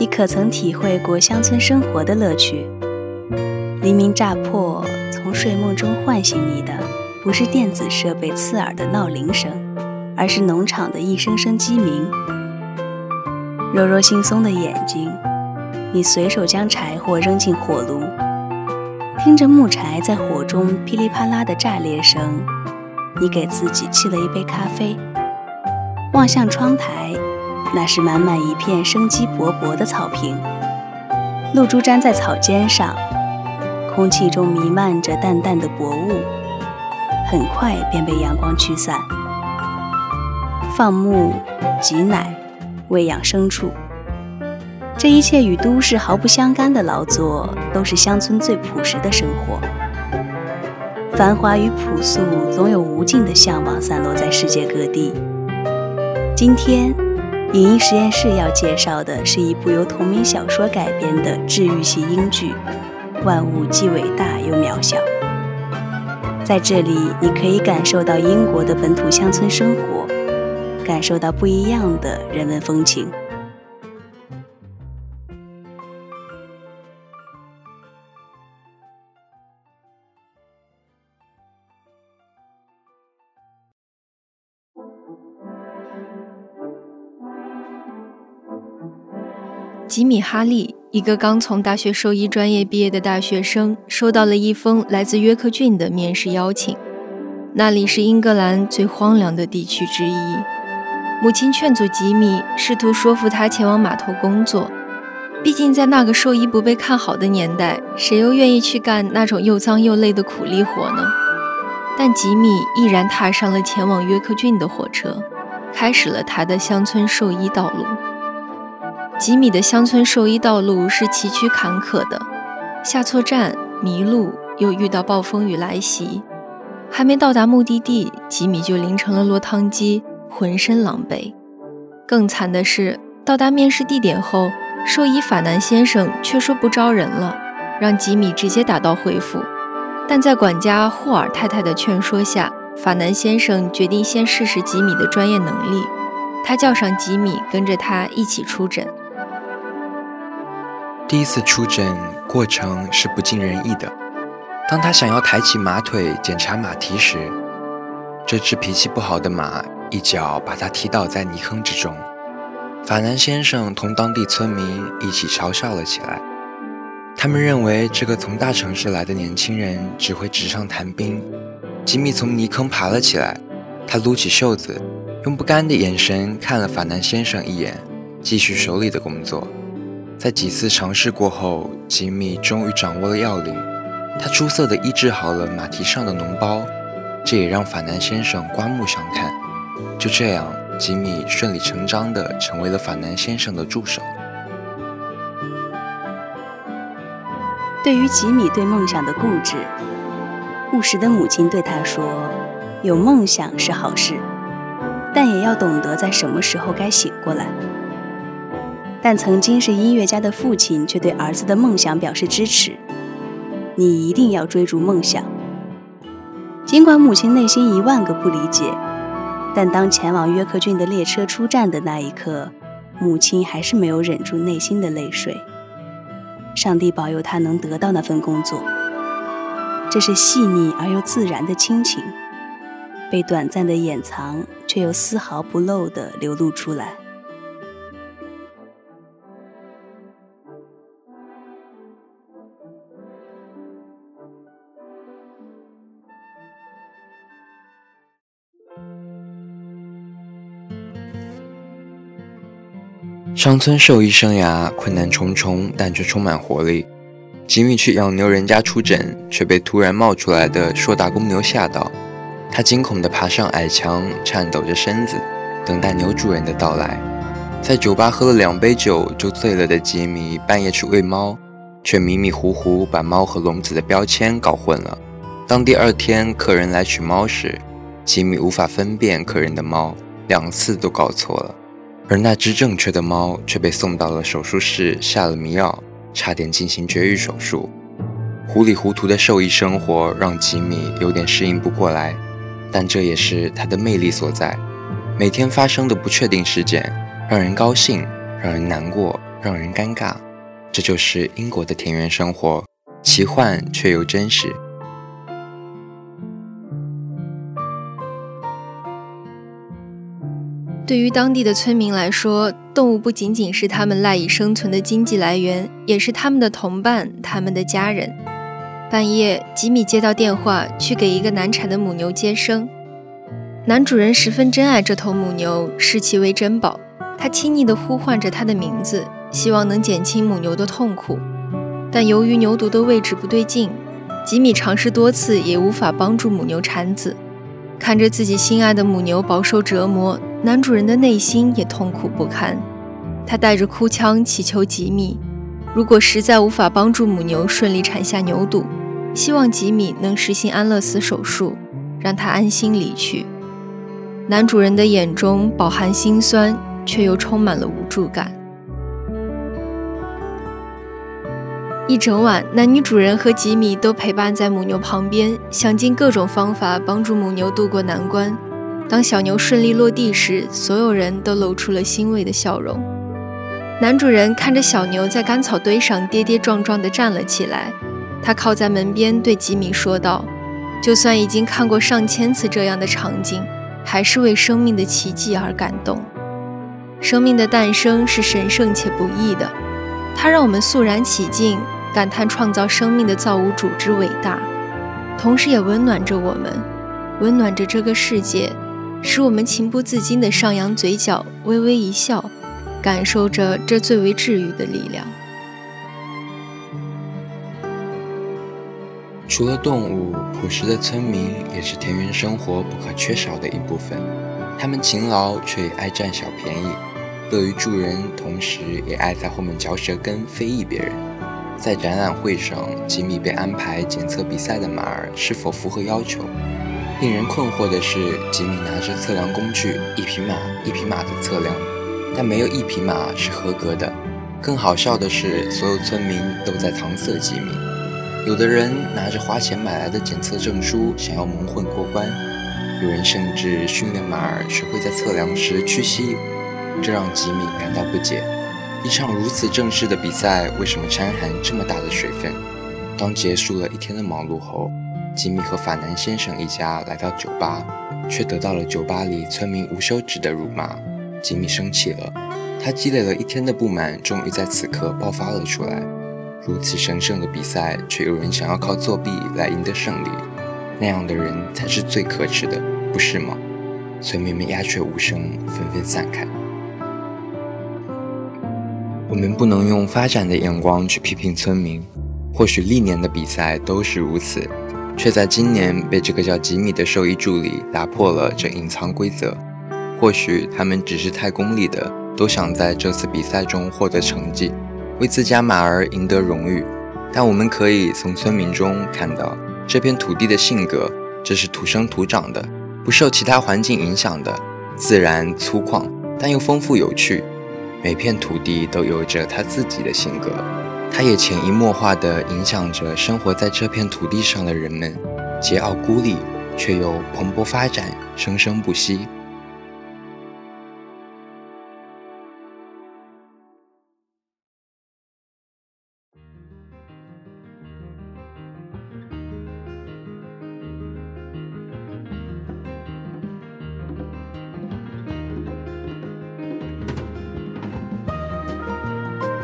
你可曾体会过乡村生活的乐趣？黎明乍破，从睡梦中唤醒你的，不是电子设备刺耳的闹铃声，而是农场的一声声鸡鸣。柔柔惺忪的眼睛，你随手将柴火扔进火炉，听着木柴在火中噼里啪啦的炸裂声，你给自己沏了一杯咖啡，望向窗台，那是满满一片生机勃勃的草坪，露珠粘在草尖上，空气中弥漫着淡淡的薄雾，很快便被阳光驱散。放牧，挤奶。喂养牲畜，这一切与都市毫不相干的劳作，都是乡村最朴实的生活。繁华与朴素，总有无尽的向往散落在世界各地。今天，影音实验室要介绍的是一部由同名小说改编的治愈系英剧《万物既伟大又渺小》。在这里，你可以感受到英国的本土乡村生活。感受到不一样的人文风情。吉米·哈利，一个刚从大学兽医专业毕业的大学生，收到了一封来自约克郡的面试邀请。那里是英格兰最荒凉的地区之一。母亲劝阻吉米，试图说服他前往码头工作。毕竟，在那个兽医不被看好的年代，谁又愿意去干那种又脏又累的苦力活呢？但吉米毅然踏上了前往约克郡的火车，开始了他的乡村兽医道路。吉米的乡村兽医道路是崎岖坎坷的，下错站迷路，又遇到暴风雨来袭，还没到达目的地，吉米就淋成了落汤鸡。浑身狼狈，更惨的是，到达面试地点后，兽医法南先生却说不招人了，让吉米直接打道回府。但在管家霍尔太太的劝说下，法南先生决定先试试吉米的专业能力。他叫上吉米，跟着他一起出诊。第一次出诊过程是不尽人意的。当他想要抬起马腿检查马蹄时，这只脾气不好的马。一脚把他踢倒在泥坑之中，法南先生同当地村民一起嘲笑了起来。他们认为这个从大城市来的年轻人只会纸上谈兵。吉米从泥坑爬了起来，他撸起袖子，用不甘的眼神看了法南先生一眼，继续手里的工作。在几次尝试过后，吉米终于掌握了要领，他出色地医治好了马蹄上的脓包，这也让法南先生刮目相看。就这样，吉米顺理成章地成为了法南先生的助手。对于吉米对梦想的固执，务实的母亲对他说：“有梦想是好事，但也要懂得在什么时候该醒过来。”但曾经是音乐家的父亲却对儿子的梦想表示支持：“你一定要追逐梦想。”尽管母亲内心一万个不理解。但当前往约克郡的列车出站的那一刻，母亲还是没有忍住内心的泪水。上帝保佑他能得到那份工作。这是细腻而又自然的亲情，被短暂的掩藏，却又丝毫不漏地流露出来。乡村兽医生涯困难重重，但却充满活力。吉米去养牛人家出诊，却被突然冒出来的硕大公牛吓到。他惊恐地爬上矮墙，颤抖着身子，等待牛主人的到来。在酒吧喝了两杯酒就醉了的吉米，半夜去喂猫，却迷迷糊糊把猫和笼子的标签搞混了。当第二天客人来取猫时，吉米无法分辨客人的猫，两次都搞错了。而那只正确的猫却被送到了手术室，下了迷药，差点进行绝育手术。糊里糊涂的兽医生活让吉米有点适应不过来，但这也是他的魅力所在。每天发生的不确定事件，让人高兴，让人难过，让人尴尬。这就是英国的田园生活，奇幻却又真实。对于当地的村民来说，动物不仅仅是他们赖以生存的经济来源，也是他们的同伴，他们的家人。半夜，吉米接到电话，去给一个难产的母牛接生。男主人十分珍爱这头母牛，视其为珍宝。他亲昵地呼唤着它的名字，希望能减轻母牛的痛苦。但由于牛犊的位置不对劲，吉米尝试多次也无法帮助母牛产子。看着自己心爱的母牛饱受折磨。男主人的内心也痛苦不堪，他带着哭腔祈求吉米，如果实在无法帮助母牛顺利产下牛犊，希望吉米能实行安乐死手术，让他安心离去。男主人的眼中饱含心酸，却又充满了无助感。一整晚，男女主人和吉米都陪伴在母牛旁边，想尽各种方法帮助母牛渡过难关。当小牛顺利落地时，所有人都露出了欣慰的笑容。男主人看着小牛在干草堆上跌跌撞撞地站了起来，他靠在门边对吉米说道：“就算已经看过上千次这样的场景，还是为生命的奇迹而感动。生命的诞生是神圣且不易的，它让我们肃然起敬，感叹创造生命的造物主之伟大，同时也温暖着我们，温暖着这个世界。”使我们情不自禁地上扬嘴角，微微一笑，感受着这最为治愈的力量。除了动物，朴实的村民也是田园生活不可缺少的一部分。他们勤劳却也爱占小便宜，乐于助人，同时也爱在后面嚼舌根、非议别人。在展览会上，吉米被安排检测比赛的马儿是否符合要求。令人困惑的是，吉米拿着测量工具，一匹马一匹马的测量，但没有一匹马是合格的。更好笑的是，所有村民都在搪塞吉米。有的人拿着花钱买来的检测证书，想要蒙混过关；有人甚至训练马儿学会在测量时屈膝，这让吉米感到不解。一场如此正式的比赛，为什么掺含这么大的水分？当结束了一天的忙碌后。吉米和法南先生一家来到酒吧，却得到了酒吧里村民无休止的辱骂。吉米生气了，他积累了一天的不满终于在此刻爆发了出来。如此神圣的比赛，却有人想要靠作弊来赢得胜利，那样的人才是最可耻的，不是吗？村民们鸦雀无声，纷纷散开。我们不能用发展的眼光去批评村民，或许历年的比赛都是如此。却在今年被这个叫吉米的兽医助理打破了这隐藏规则。或许他们只是太功利的，都想在这次比赛中获得成绩，为自家马儿赢得荣誉。但我们可以从村民中看到这片土地的性格：这是土生土长的，不受其他环境影响的，自然粗犷，但又丰富有趣。每片土地都有着它自己的性格。它也潜移默化地影响着生活在这片土地上的人们，桀骜孤立，却又蓬勃发展，生生不息。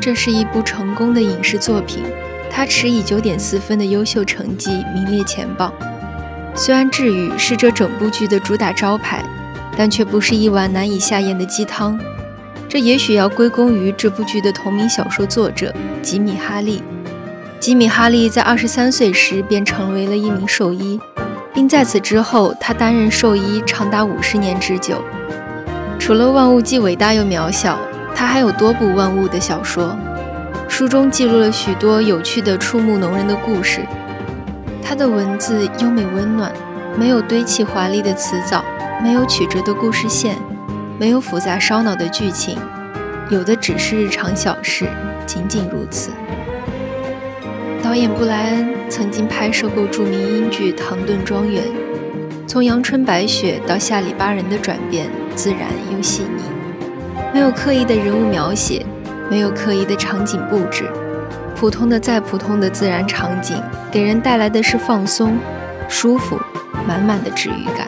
这是一部成功的影视作品，它持以九点四分的优秀成绩名列前榜。虽然治愈是这整部剧的主打招牌，但却不是一碗难以下咽的鸡汤。这也许要归功于这部剧的同名小说作者吉米·哈利。吉米·哈利在二十三岁时便成为了一名兽医，并在此之后，他担任兽医长达五十年之久。除了《万物既伟大又渺小》，他还有多部《万物》的小说，书中记录了许多有趣的、触目动人的故事。他的文字优美温暖，没有堆砌华丽的词藻，没有曲折的故事线，没有复杂烧脑的剧情，有的只是日常小事，仅仅如此。导演布莱恩曾经拍摄过著名英剧《唐顿庄园》，从阳春白雪到下里巴人的转变自然又细腻，没有刻意的人物描写，没有刻意的场景布置，普通的再普通的自然场景，给人带来的是放松、舒服、满满的治愈感。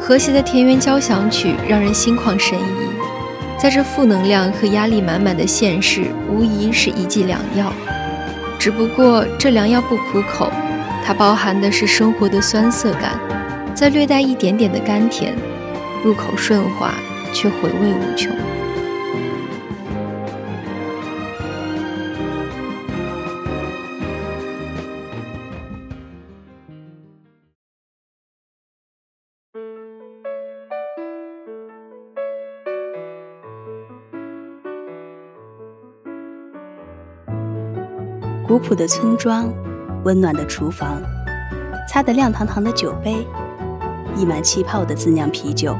和谐的田园交响曲让人心旷神怡，在这负能量和压力满满的现实，无疑是一剂良药。只不过这良药不苦口，它包含的是生活的酸涩感，再略带一点点的甘甜，入口顺滑，却回味无穷。古朴的村庄，温暖的厨房，擦得亮堂堂的酒杯，溢满气泡的自酿啤酒。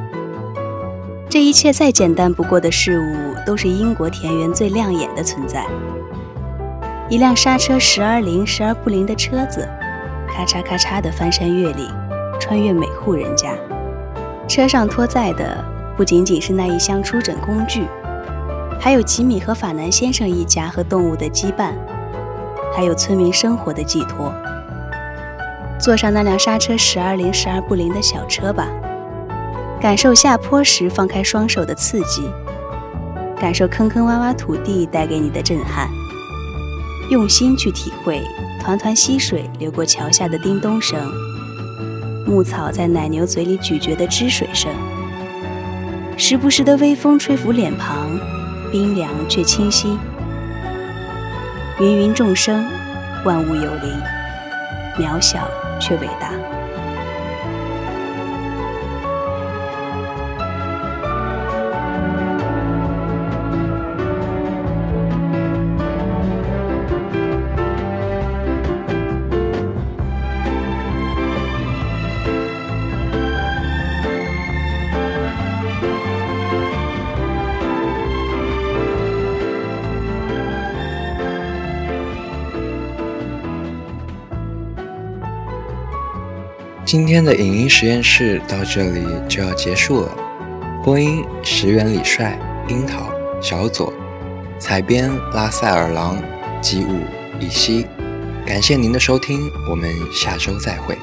这一切再简单不过的事物，都是英国田园最亮眼的存在。一辆刹车时而灵时而不灵的车子，咔嚓咔嚓地翻山越岭，穿越每户人家。车上拖载的不仅仅是那一箱出诊工具，还有吉米和法南先生一家和动物的羁绊。还有村民生活的寄托。坐上那辆刹车时而灵时而不灵的小车吧，感受下坡时放开双手的刺激，感受坑坑洼洼土地带给你的震撼，用心去体会团团溪水流过桥下的叮咚声，牧草在奶牛嘴里咀嚼的汁水声，时不时的微风吹拂脸庞，冰凉却清新。芸芸众生，万物有灵，渺小却伟大。今天的影音实验室到这里就要结束了。播音：石原李帅、樱桃、小左；采编：拉塞尔狼、吉武、以西。感谢您的收听，我们下周再会。